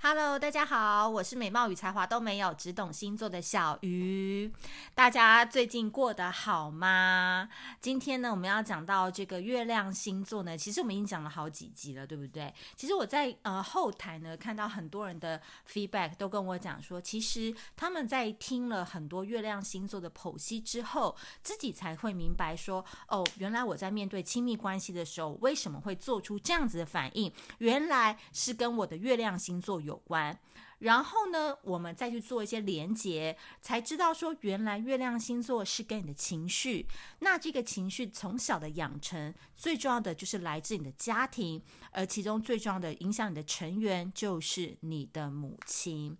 Hello，大家好，我是美貌与才华都没有，只懂星座的小鱼。大家最近过得好吗？今天呢，我们要讲到这个月亮星座呢，其实我们已经讲了好几集了，对不对？其实我在呃后台呢，看到很多人的 feedback 都跟我讲说，其实他们在听了很多月亮星座的剖析之后，自己才会明白说，哦，原来我在面对亲密关系的时候，为什么会做出这样子的反应？原来是跟我的月亮星座有有关，然后呢，我们再去做一些连接，才知道说，原来月亮星座是跟你的情绪。那这个情绪从小的养成，最重要的就是来自你的家庭，而其中最重要的影响你的成员就是你的母亲。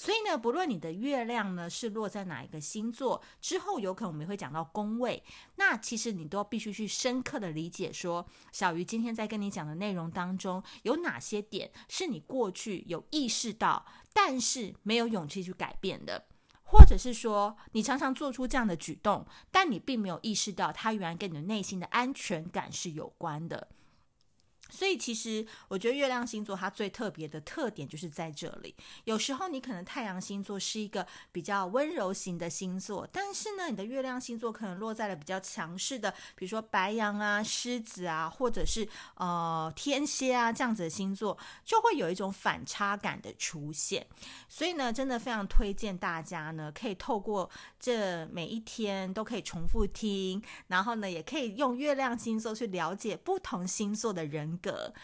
所以呢，不论你的月亮呢是落在哪一个星座，之后有可能我们会讲到宫位，那其实你都必须去深刻的理解说，小鱼今天在跟你讲的内容当中，有哪些点是你过去有意识到，但是没有勇气去改变的，或者是说你常常做出这样的举动，但你并没有意识到它原来跟你的内心的安全感是有关的。所以，其实我觉得月亮星座它最特别的特点就是在这里。有时候你可能太阳星座是一个比较温柔型的星座，但是呢，你的月亮星座可能落在了比较强势的，比如说白羊啊、狮子啊，或者是呃天蝎啊这样子的星座，就会有一种反差感的出现。所以呢，真的非常推荐大家呢，可以透过这每一天都可以重复听，然后呢，也可以用月亮星座去了解不同星座的人个，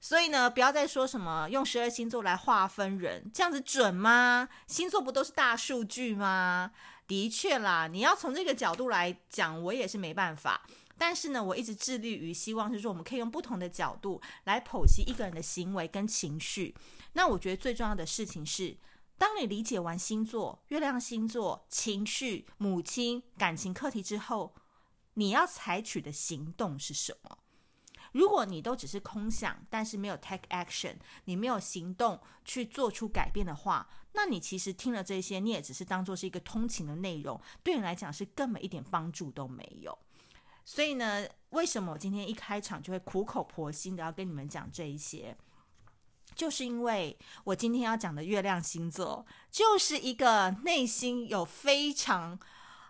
所以呢，不要再说什么用十二星座来划分人，这样子准吗？星座不都是大数据吗？的确啦，你要从这个角度来讲，我也是没办法。但是呢，我一直致力于希望是说，我们可以用不同的角度来剖析一个人的行为跟情绪。那我觉得最重要的事情是，当你理解完星座、月亮星座、情绪、母亲、感情课题之后，你要采取的行动是什么？如果你都只是空想，但是没有 take action，你没有行动去做出改变的话，那你其实听了这些，你也只是当做是一个通勤的内容，对你来讲是根本一点帮助都没有。所以呢，为什么我今天一开场就会苦口婆心的要跟你们讲这一些？就是因为我今天要讲的月亮星座，就是一个内心有非常。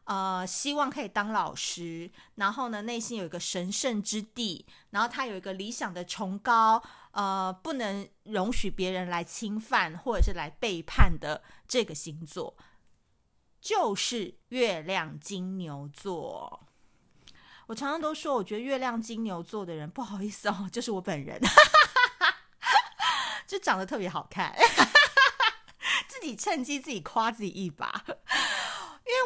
呃，希望可以当老师，然后呢，内心有一个神圣之地，然后他有一个理想的崇高，呃，不能容许别人来侵犯或者是来背叛的这个星座，就是月亮金牛座。我常常都说，我觉得月亮金牛座的人，不好意思哦，就是我本人，就长得特别好看，自己趁机自己夸自己一把。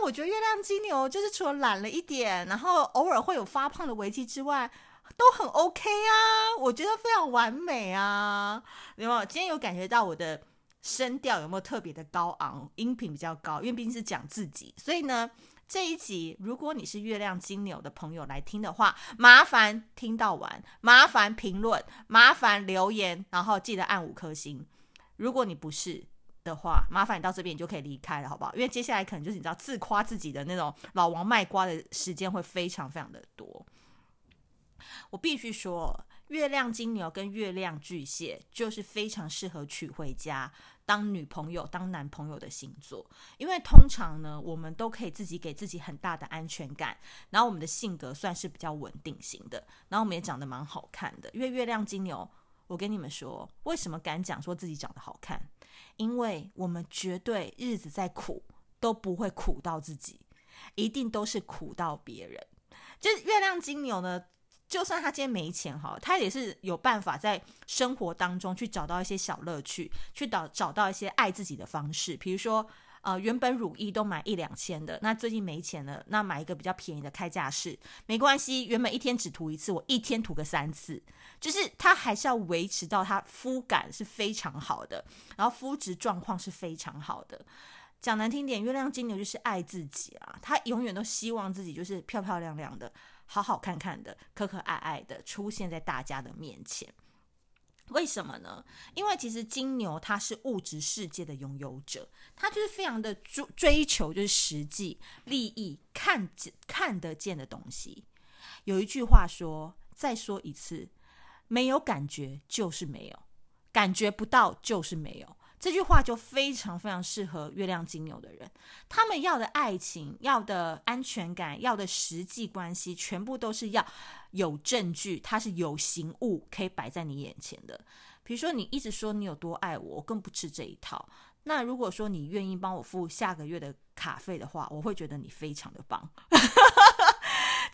我觉得月亮金牛就是除了懒了一点，然后偶尔会有发胖的危机之外，都很 OK 啊，我觉得非常完美啊。有没有？今天有感觉到我的声调有没有特别的高昂，音频比较高？因为毕竟是讲自己，所以呢，这一集如果你是月亮金牛的朋友来听的话，麻烦听到完，麻烦评论，麻烦留言，然后记得按五颗星。如果你不是，的话，麻烦你到这边你就可以离开了，好不好？因为接下来可能就是你知道自夸自己的那种老王卖瓜的时间会非常非常的多。我必须说，月亮金牛跟月亮巨蟹就是非常适合娶回家当女朋友、当男朋友的星座，因为通常呢，我们都可以自己给自己很大的安全感，然后我们的性格算是比较稳定型的，然后我们也长得蛮好看的。因为月亮金牛，我跟你们说，为什么敢讲说自己长得好看？因为我们绝对日子再苦都不会苦到自己，一定都是苦到别人。就是月亮金牛呢，就算他今天没钱哈，他也是有办法在生活当中去找到一些小乐趣，去找找到一些爱自己的方式，比如说。呃，原本乳液都买一两千的，那最近没钱了，那买一个比较便宜的开架式，没关系。原本一天只涂一次，我一天涂个三次，就是它还是要维持到它肤感是非常好的，然后肤质状况是非常好的。讲难听点，月亮金牛就是爱自己啊，他永远都希望自己就是漂漂亮亮的，好好看看的，可可爱爱的出现在大家的面前。为什么呢？因为其实金牛他是物质世界的拥有者，他就是非常的追追求就是实际利益，看看得见的东西。有一句话说，再说一次，没有感觉就是没有，感觉不到就是没有，这句话就非常非常适合月亮金牛的人。他们要的爱情、要的安全感、要的实际关系，全部都是要有证据，它是有形物可以摆在你眼前的。比如说，你一直说你有多爱我，我更不吃这一套。那如果说你愿意帮我付下个月的卡费的话，我会觉得你非常的棒。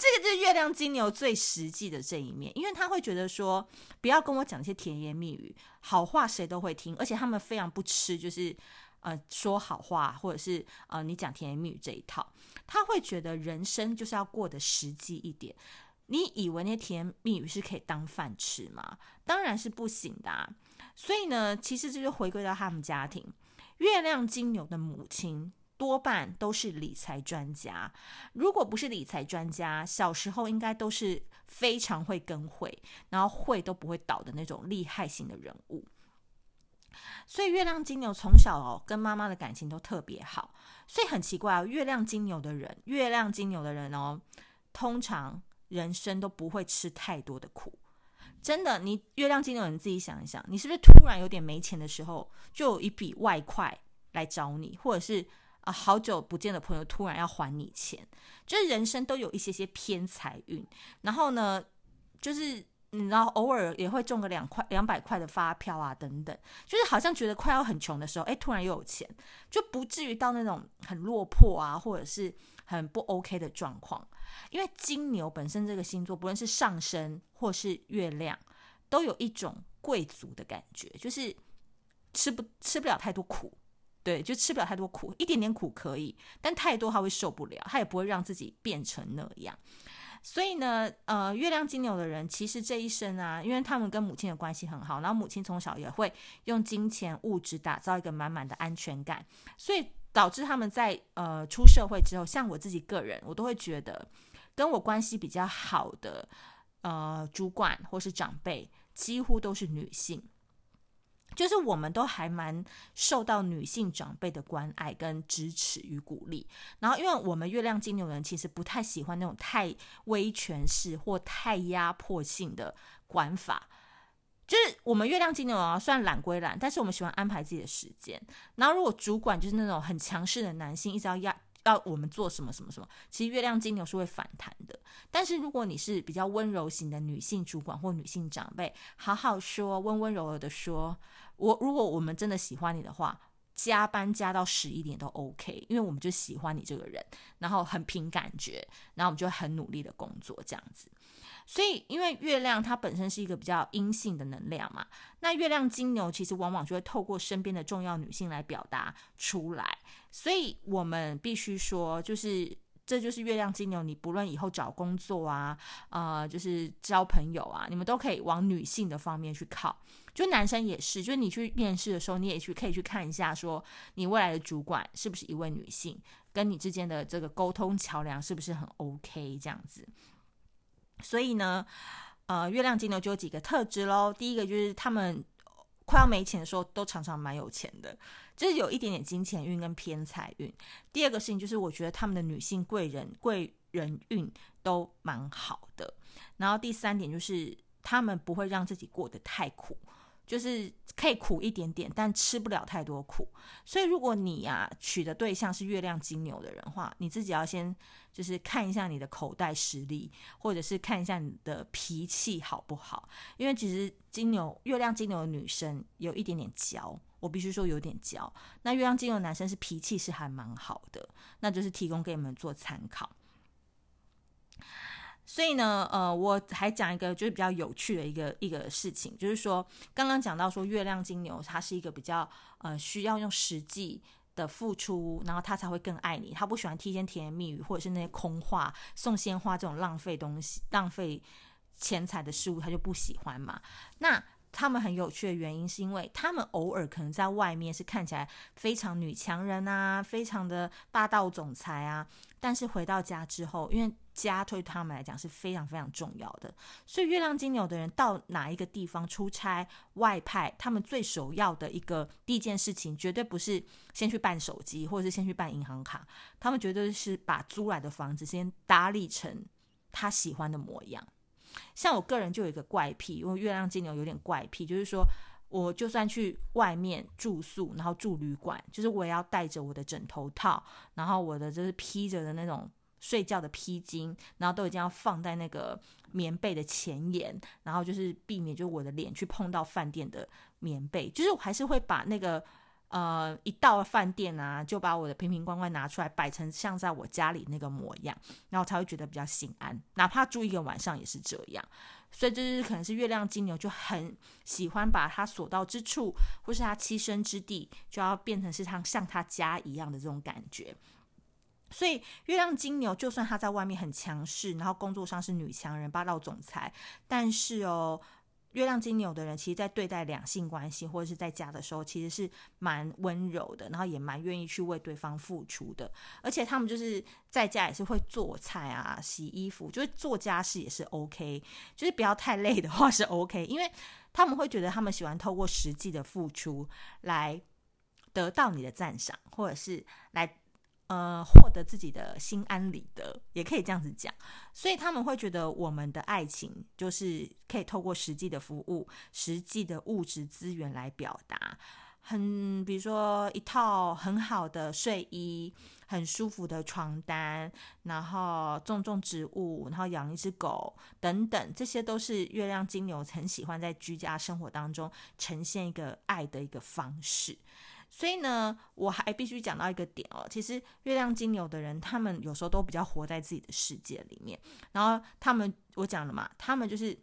这个就是月亮金牛最实际的这一面，因为他会觉得说，不要跟我讲一些甜言蜜语，好话谁都会听，而且他们非常不吃，就是呃说好话或者是呃你讲甜言蜜语这一套，他会觉得人生就是要过得实际一点。你以为那些甜言蜜语是可以当饭吃吗？当然是不行的。所以呢，其实这就回归到他们家庭，月亮金牛的母亲。多半都是理财专家，如果不是理财专家，小时候应该都是非常会跟会，然后会都不会倒的那种厉害型的人物。所以月亮金牛从小哦跟妈妈的感情都特别好，所以很奇怪哦，月亮金牛的人，月亮金牛的人哦，通常人生都不会吃太多的苦。真的，你月亮金牛的人自己想一想，你是不是突然有点没钱的时候，就有一笔外快来找你，或者是？啊，好久不见的朋友突然要还你钱，就是人生都有一些些偏财运。然后呢，就是你知道，偶尔也会中个两块、两百块的发票啊，等等。就是好像觉得快要很穷的时候，哎，突然又有钱，就不至于到那种很落魄啊，或者是很不 OK 的状况。因为金牛本身这个星座，不论是上升或是月亮，都有一种贵族的感觉，就是吃不吃不了太多苦。对，就吃不了太多苦，一点点苦可以，但太多他会受不了，他也不会让自己变成那样。所以呢，呃，月亮金牛的人其实这一生啊，因为他们跟母亲的关系很好，然后母亲从小也会用金钱物质打造一个满满的安全感，所以导致他们在呃出社会之后，像我自己个人，我都会觉得跟我关系比较好的呃主管或是长辈，几乎都是女性。就是我们都还蛮受到女性长辈的关爱跟支持与鼓励，然后因为我们月亮金牛人其实不太喜欢那种太威权式或太压迫性的管法，就是我们月亮金牛啊，虽然懒归懒，但是我们喜欢安排自己的时间。然后如果主管就是那种很强势的男性，一直要压。要我们做什么什么什么，其实月亮金牛是会反弹的。但是如果你是比较温柔型的女性主管或女性长辈，好好说，温温柔柔的说，我如果我们真的喜欢你的话，加班加到十一点都 OK，因为我们就喜欢你这个人，然后很凭感觉，然后我们就很努力的工作这样子。所以，因为月亮它本身是一个比较阴性的能量嘛，那月亮金牛其实往往就会透过身边的重要女性来表达出来。所以我们必须说，就是这就是月亮金牛，你不论以后找工作啊，呃，就是交朋友啊，你们都可以往女性的方面去靠。就男生也是，就是你去面试的时候，你也去可以去看一下，说你未来的主管是不是一位女性，跟你之间的这个沟通桥梁是不是很 OK 这样子。所以呢，呃，月亮金牛就有几个特质喽。第一个就是他们快要没钱的时候，都常常蛮有钱的，就是有一点点金钱运跟偏财运。第二个事情就是，我觉得他们的女性贵人贵人运都蛮好的。然后第三点就是，他们不会让自己过得太苦。就是可以苦一点点，但吃不了太多苦。所以，如果你呀、啊、娶的对象是月亮金牛的人的话，你自己要先就是看一下你的口袋实力，或者是看一下你的脾气好不好。因为其实金牛月亮金牛的女生有一点点娇，我必须说有点娇。那月亮金牛男生是脾气是还蛮好的，那就是提供给你们做参考。所以呢，呃，我还讲一个就是比较有趣的一个一个事情，就是说刚刚讲到说月亮金牛，它是一个比较呃需要用实际的付出，然后他才会更爱你。他不喜欢提前甜言蜜语或者是那些空话、送鲜花这种浪费东西、浪费钱财的事物，他就不喜欢嘛。那他们很有趣的原因，是因为他们偶尔可能在外面是看起来非常女强人啊，非常的霸道总裁啊，但是回到家之后，因为家对他们来讲是非常非常重要的，所以月亮金牛的人到哪一个地方出差外派，他们最首要的一个第一件事情，绝对不是先去办手机，或者是先去办银行卡，他们绝对是把租来的房子先打理成他喜欢的模样。像我个人就有一个怪癖，因为月亮金牛有点怪癖，就是说我就算去外面住宿，然后住旅馆，就是我也要带着我的枕头套，然后我的就是披着的那种睡觉的披巾，然后都已经要放在那个棉被的前沿，然后就是避免就我的脸去碰到饭店的棉被，就是我还是会把那个呃一到饭店啊，就把我的瓶瓶罐罐拿出来摆成像在我家里那个模样，然后才会觉得比较心安，哪怕住一个晚上也是这样。所以，就是可能是月亮金牛就很喜欢把他所到之处，或是他栖身之地，就要变成是他像他家一样的这种感觉。所以，月亮金牛就算他在外面很强势，然后工作上是女强人、霸道总裁，但是哦。月亮金牛的人，其实，在对待两性关系或者是在家的时候，其实是蛮温柔的，然后也蛮愿意去为对方付出的。而且他们就是在家也是会做菜啊、洗衣服，就是做家事也是 OK，就是不要太累的话是 OK，因为他们会觉得他们喜欢透过实际的付出来得到你的赞赏，或者是来。呃，获得自己的心安理得，也可以这样子讲。所以他们会觉得我们的爱情就是可以透过实际的服务、实际的物质资源来表达。很，比如说一套很好的睡衣、很舒服的床单，然后种种植物，然后养一只狗等等，这些都是月亮金牛很喜欢在居家生活当中呈现一个爱的一个方式。所以呢，我还必须讲到一个点哦。其实月亮金牛的人，他们有时候都比较活在自己的世界里面。然后他们，我讲了嘛，他们就是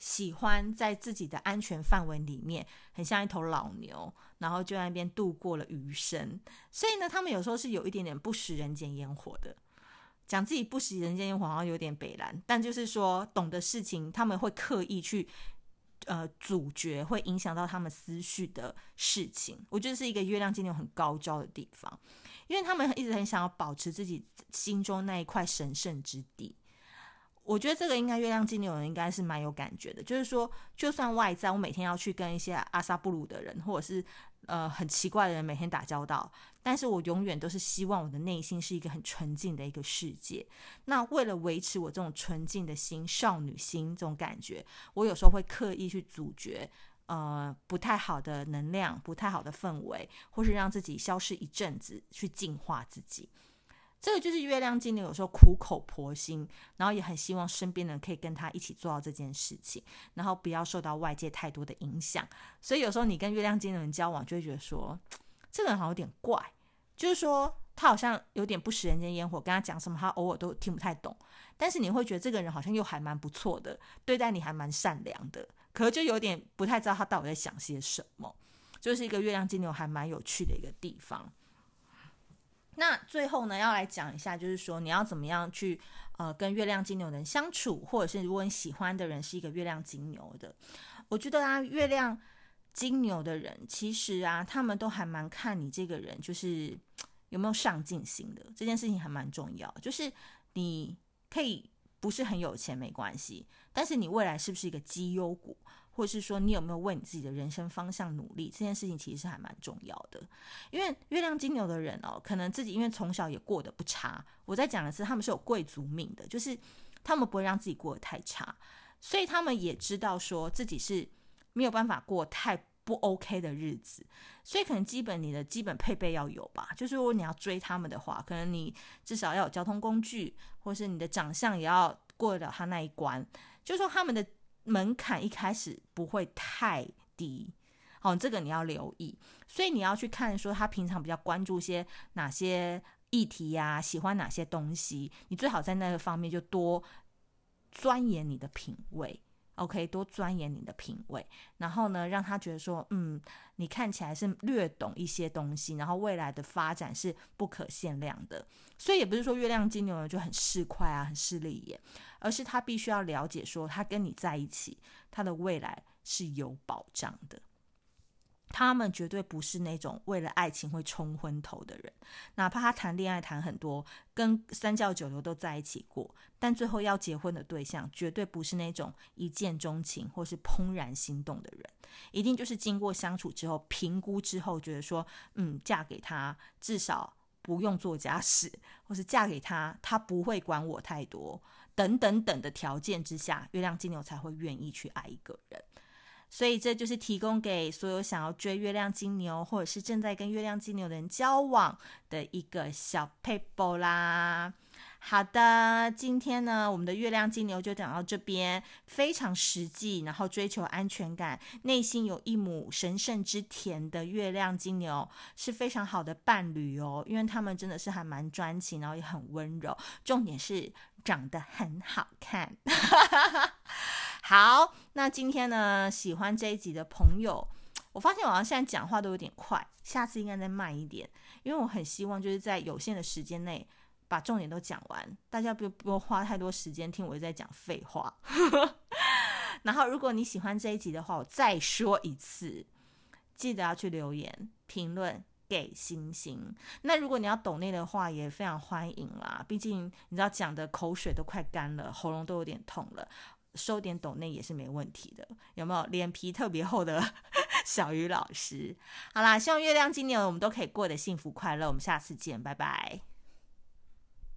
喜欢在自己的安全范围里面，很像一头老牛，然后就在那边度过了余生。所以呢，他们有时候是有一点点不食人间烟火的。讲自己不食人间烟火，好像有点北蓝，但就是说，懂的事情，他们会刻意去。呃，主角会影响到他们思绪的事情，我觉得是一个月亮金牛很高招的地方，因为他们一直很想要保持自己心中那一块神圣之地。我觉得这个应该月亮金牛人应该是蛮有感觉的，就是说，就算外在我每天要去跟一些阿萨布鲁的人，或者是。呃，很奇怪的人每天打交道，但是我永远都是希望我的内心是一个很纯净的一个世界。那为了维持我这种纯净的心、少女心这种感觉，我有时候会刻意去阻绝呃不太好的能量、不太好的氛围，或是让自己消失一阵子，去净化自己。这个就是月亮金牛有时候苦口婆心，然后也很希望身边人可以跟他一起做到这件事情，然后不要受到外界太多的影响。所以有时候你跟月亮金牛人交往，就会觉得说，这个人好像有点怪，就是说他好像有点不食人间烟火，跟他讲什么他偶尔都听不太懂。但是你会觉得这个人好像又还蛮不错的，对待你还蛮善良的，可是就有点不太知道他到底在想些什么，就是一个月亮金牛还蛮有趣的一个地方。那最后呢，要来讲一下，就是说你要怎么样去呃跟月亮金牛人相处，或者是如果你喜欢的人是一个月亮金牛的，我觉得啊，月亮金牛的人其实啊，他们都还蛮看你这个人，就是有没有上进心的，这件事情还蛮重要。就是你可以不是很有钱没关系，但是你未来是不是一个绩优股？或是说你有没有为你自己的人生方向努力？这件事情其实是还蛮重要的，因为月亮金牛的人哦，可能自己因为从小也过得不差。我在讲的是他们是有贵族命的，就是他们不会让自己过得太差，所以他们也知道说自己是没有办法过太不 OK 的日子，所以可能基本你的基本配备要有吧。就是如果你要追他们的话，可能你至少要有交通工具，或是你的长相也要过得了他那一关。就是说他们的。门槛一开始不会太低，好，这个你要留意。所以你要去看说他平常比较关注些哪些议题呀，喜欢哪些东西，你最好在那个方面就多钻研你的品味。OK，多钻研你的品味，然后呢，让他觉得说，嗯，你看起来是略懂一些东西，然后未来的发展是不可限量的。所以也不是说月亮金牛呢就很市侩啊，很势利眼，而是他必须要了解说，他跟你在一起，他的未来是有保障的。他们绝对不是那种为了爱情会冲昏头的人，哪怕他谈恋爱谈很多，跟三教九流都在一起过，但最后要结婚的对象绝对不是那种一见钟情或是怦然心动的人，一定就是经过相处之后评估之后，觉得说，嗯，嫁给他至少不用做家事，或是嫁给他他不会管我太多，等等等的条件之下，月亮金牛才会愿意去爱一个人。所以这就是提供给所有想要追月亮金牛，或者是正在跟月亮金牛的人交往的一个小 paper 啦。好的，今天呢，我们的月亮金牛就讲到这边，非常实际，然后追求安全感，内心有一亩神圣之田的月亮金牛是非常好的伴侣哦，因为他们真的是还蛮专情，然后也很温柔，重点是长得很好看。好，那今天呢，喜欢这一集的朋友，我发现我好像现在讲话都有点快，下次应该再慢一点，因为我很希望就是在有限的时间内。把重点都讲完，大家不不用花太多时间听我在讲废话。然后，如果你喜欢这一集的话，我再说一次，记得要去留言、评论、给星星。那如果你要抖内的话，也非常欢迎啦。毕竟你知道讲的口水都快干了，喉咙都有点痛了，收点懂内也是没问题的。有没有脸皮特别厚的 小鱼老师？好啦，希望月亮今年我们都可以过得幸福快乐。我们下次见，拜拜。